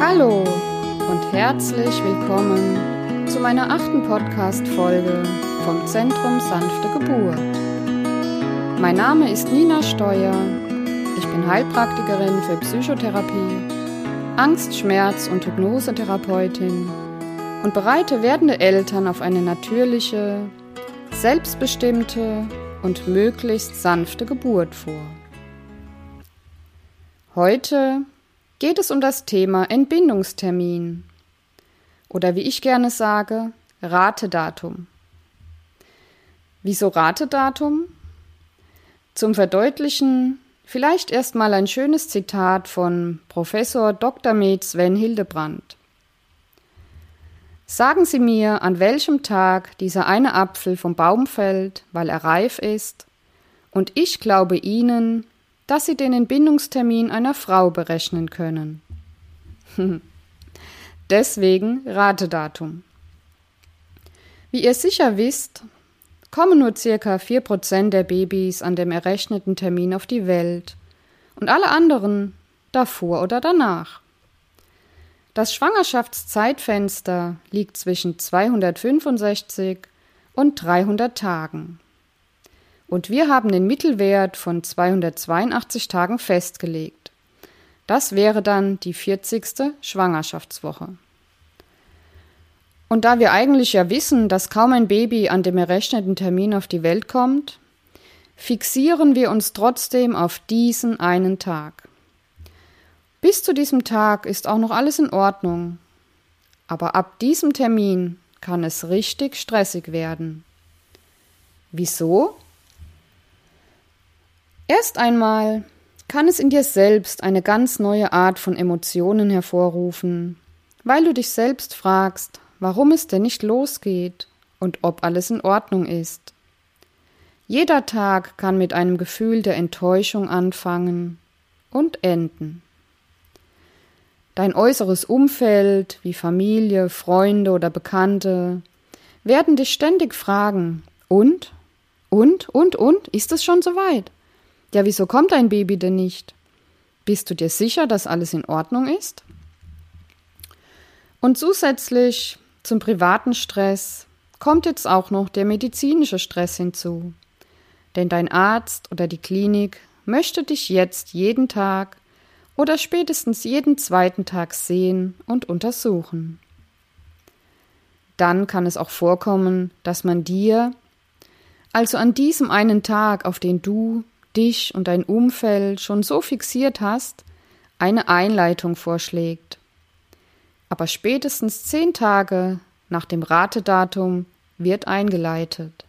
Hallo und herzlich willkommen zu meiner achten Podcast-Folge vom Zentrum Sanfte Geburt. Mein Name ist Nina Steuer. Ich bin Heilpraktikerin für Psychotherapie, Angst-, Schmerz- und Hypnosetherapeutin und bereite werdende Eltern auf eine natürliche, selbstbestimmte und möglichst sanfte Geburt vor. Heute geht es um das Thema Entbindungstermin oder wie ich gerne sage, Ratedatum. Wieso Ratedatum? Zum Verdeutlichen vielleicht erstmal ein schönes Zitat von Professor Dr. Med Sven Hildebrand. Sagen Sie mir, an welchem Tag dieser eine Apfel vom Baum fällt, weil er reif ist, und ich glaube Ihnen, dass Sie den Entbindungstermin einer Frau berechnen können. Deswegen Ratedatum. Wie ihr sicher wisst, kommen nur circa 4% der Babys an dem errechneten Termin auf die Welt und alle anderen davor oder danach. Das Schwangerschaftszeitfenster liegt zwischen 265 und 300 Tagen. Und wir haben den Mittelwert von 282 Tagen festgelegt. Das wäre dann die 40. Schwangerschaftswoche. Und da wir eigentlich ja wissen, dass kaum ein Baby an dem errechneten Termin auf die Welt kommt, fixieren wir uns trotzdem auf diesen einen Tag. Bis zu diesem Tag ist auch noch alles in Ordnung. Aber ab diesem Termin kann es richtig stressig werden. Wieso? Erst einmal kann es in dir selbst eine ganz neue Art von Emotionen hervorrufen, weil du dich selbst fragst, warum es denn nicht losgeht und ob alles in Ordnung ist. Jeder Tag kann mit einem Gefühl der Enttäuschung anfangen und enden. Dein äußeres Umfeld, wie Familie, Freunde oder Bekannte, werden dich ständig fragen, und? Und? Und? Und? Ist es schon soweit? Ja, wieso kommt dein Baby denn nicht? Bist du dir sicher, dass alles in Ordnung ist? Und zusätzlich zum privaten Stress kommt jetzt auch noch der medizinische Stress hinzu. Denn dein Arzt oder die Klinik möchte dich jetzt jeden Tag oder spätestens jeden zweiten Tag sehen und untersuchen. Dann kann es auch vorkommen, dass man dir, also an diesem einen Tag, auf den du dich und dein Umfeld schon so fixiert hast, eine Einleitung vorschlägt. Aber spätestens zehn Tage nach dem Ratedatum wird eingeleitet.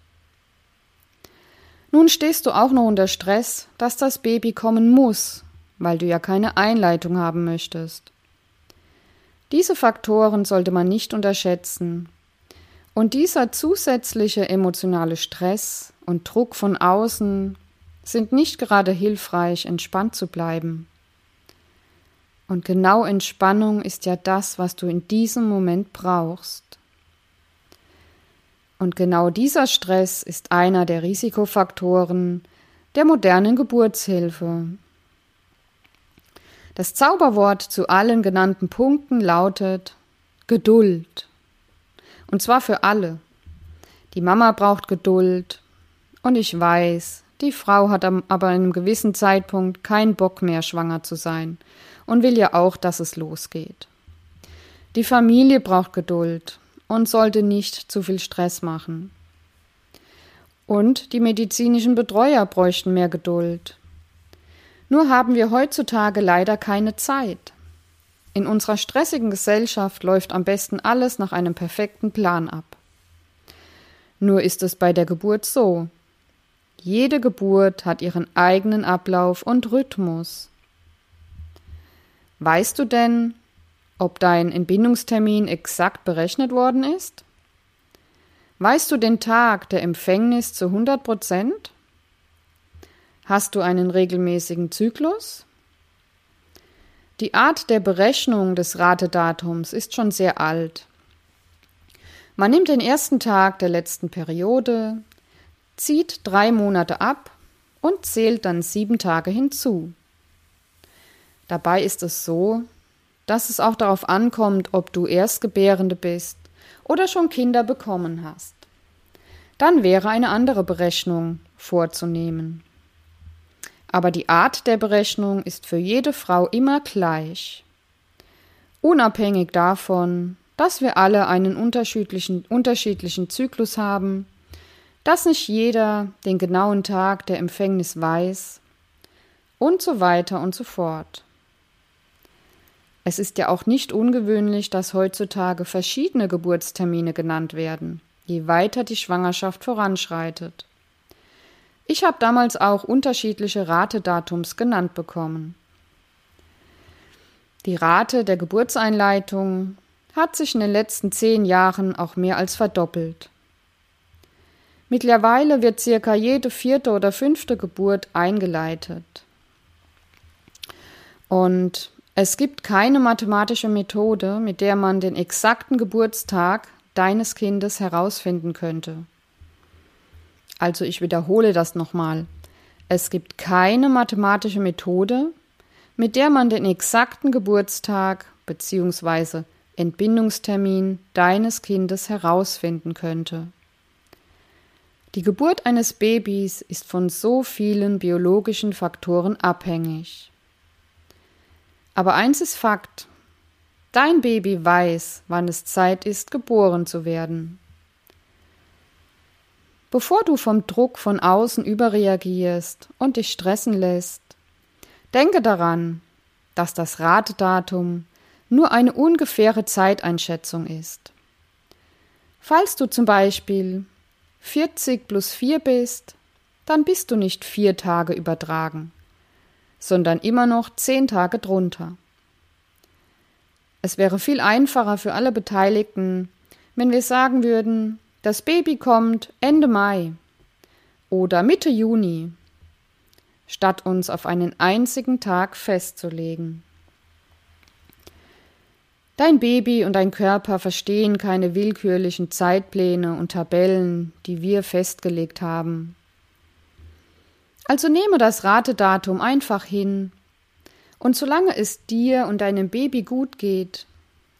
Nun stehst du auch noch unter Stress, dass das Baby kommen muss weil du ja keine Einleitung haben möchtest. Diese Faktoren sollte man nicht unterschätzen. Und dieser zusätzliche emotionale Stress und Druck von außen sind nicht gerade hilfreich, entspannt zu bleiben. Und genau Entspannung ist ja das, was du in diesem Moment brauchst. Und genau dieser Stress ist einer der Risikofaktoren der modernen Geburtshilfe, das Zauberwort zu allen genannten Punkten lautet Geduld. Und zwar für alle. Die Mama braucht Geduld. Und ich weiß, die Frau hat aber an einem gewissen Zeitpunkt keinen Bock mehr, schwanger zu sein und will ja auch, dass es losgeht. Die Familie braucht Geduld und sollte nicht zu viel Stress machen. Und die medizinischen Betreuer bräuchten mehr Geduld nur haben wir heutzutage leider keine Zeit. In unserer stressigen Gesellschaft läuft am besten alles nach einem perfekten Plan ab. Nur ist es bei der Geburt so. Jede Geburt hat ihren eigenen Ablauf und Rhythmus. Weißt du denn, ob dein Entbindungstermin exakt berechnet worden ist? Weißt du den Tag der Empfängnis zu 100 Prozent? Hast du einen regelmäßigen Zyklus? Die Art der Berechnung des Ratedatums ist schon sehr alt. Man nimmt den ersten Tag der letzten Periode, zieht drei Monate ab und zählt dann sieben Tage hinzu. Dabei ist es so, dass es auch darauf ankommt, ob du Erstgebärende bist oder schon Kinder bekommen hast. Dann wäre eine andere Berechnung vorzunehmen. Aber die Art der Berechnung ist für jede Frau immer gleich. Unabhängig davon, dass wir alle einen unterschiedlichen, unterschiedlichen Zyklus haben, dass nicht jeder den genauen Tag der Empfängnis weiß und so weiter und so fort. Es ist ja auch nicht ungewöhnlich, dass heutzutage verschiedene Geburtstermine genannt werden, je weiter die Schwangerschaft voranschreitet. Ich habe damals auch unterschiedliche Ratedatums genannt bekommen. Die Rate der Geburtseinleitung hat sich in den letzten zehn Jahren auch mehr als verdoppelt. Mittlerweile wird circa jede vierte oder fünfte Geburt eingeleitet. Und es gibt keine mathematische Methode, mit der man den exakten Geburtstag deines Kindes herausfinden könnte. Also ich wiederhole das nochmal. Es gibt keine mathematische Methode, mit der man den exakten Geburtstag bzw. Entbindungstermin deines Kindes herausfinden könnte. Die Geburt eines Babys ist von so vielen biologischen Faktoren abhängig. Aber eins ist Fakt. Dein Baby weiß, wann es Zeit ist, geboren zu werden. Bevor du vom Druck von außen überreagierst und dich stressen lässt, denke daran, dass das Ratedatum nur eine ungefähre Zeiteinschätzung ist. Falls du zum Beispiel 40 plus 4 bist, dann bist du nicht vier Tage übertragen sondern immer noch zehn Tage drunter. Es wäre viel einfacher für alle Beteiligten, wenn wir sagen würden, das Baby kommt Ende Mai oder Mitte Juni, statt uns auf einen einzigen Tag festzulegen. Dein Baby und dein Körper verstehen keine willkürlichen Zeitpläne und Tabellen, die wir festgelegt haben. Also nehme das Ratedatum einfach hin. Und solange es dir und deinem Baby gut geht,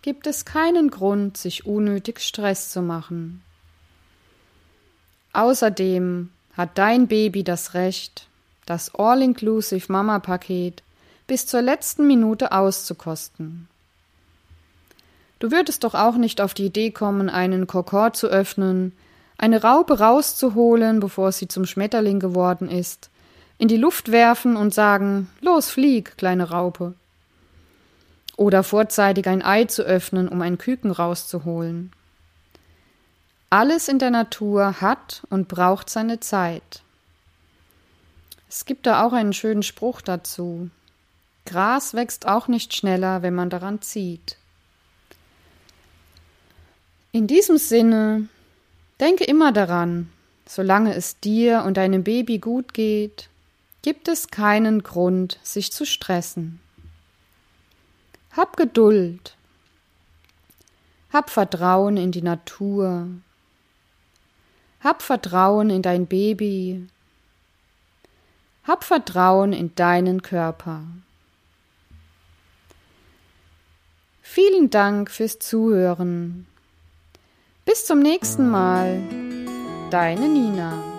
gibt es keinen Grund, sich unnötig Stress zu machen. Außerdem hat dein Baby das Recht, das All-Inclusive Mama-Paket bis zur letzten Minute auszukosten. Du würdest doch auch nicht auf die Idee kommen, einen Kokor zu öffnen, eine Raupe rauszuholen, bevor sie zum Schmetterling geworden ist, in die Luft werfen und sagen Los, flieg, kleine Raupe. Oder vorzeitig ein Ei zu öffnen, um ein Küken rauszuholen. Alles in der Natur hat und braucht seine Zeit. Es gibt da auch einen schönen Spruch dazu. Gras wächst auch nicht schneller, wenn man daran zieht. In diesem Sinne, denke immer daran, solange es dir und deinem Baby gut geht, gibt es keinen Grund, sich zu stressen. Hab Geduld. Hab Vertrauen in die Natur. Hab Vertrauen in dein Baby. Hab Vertrauen in deinen Körper. Vielen Dank fürs Zuhören. Bis zum nächsten Mal. Deine Nina.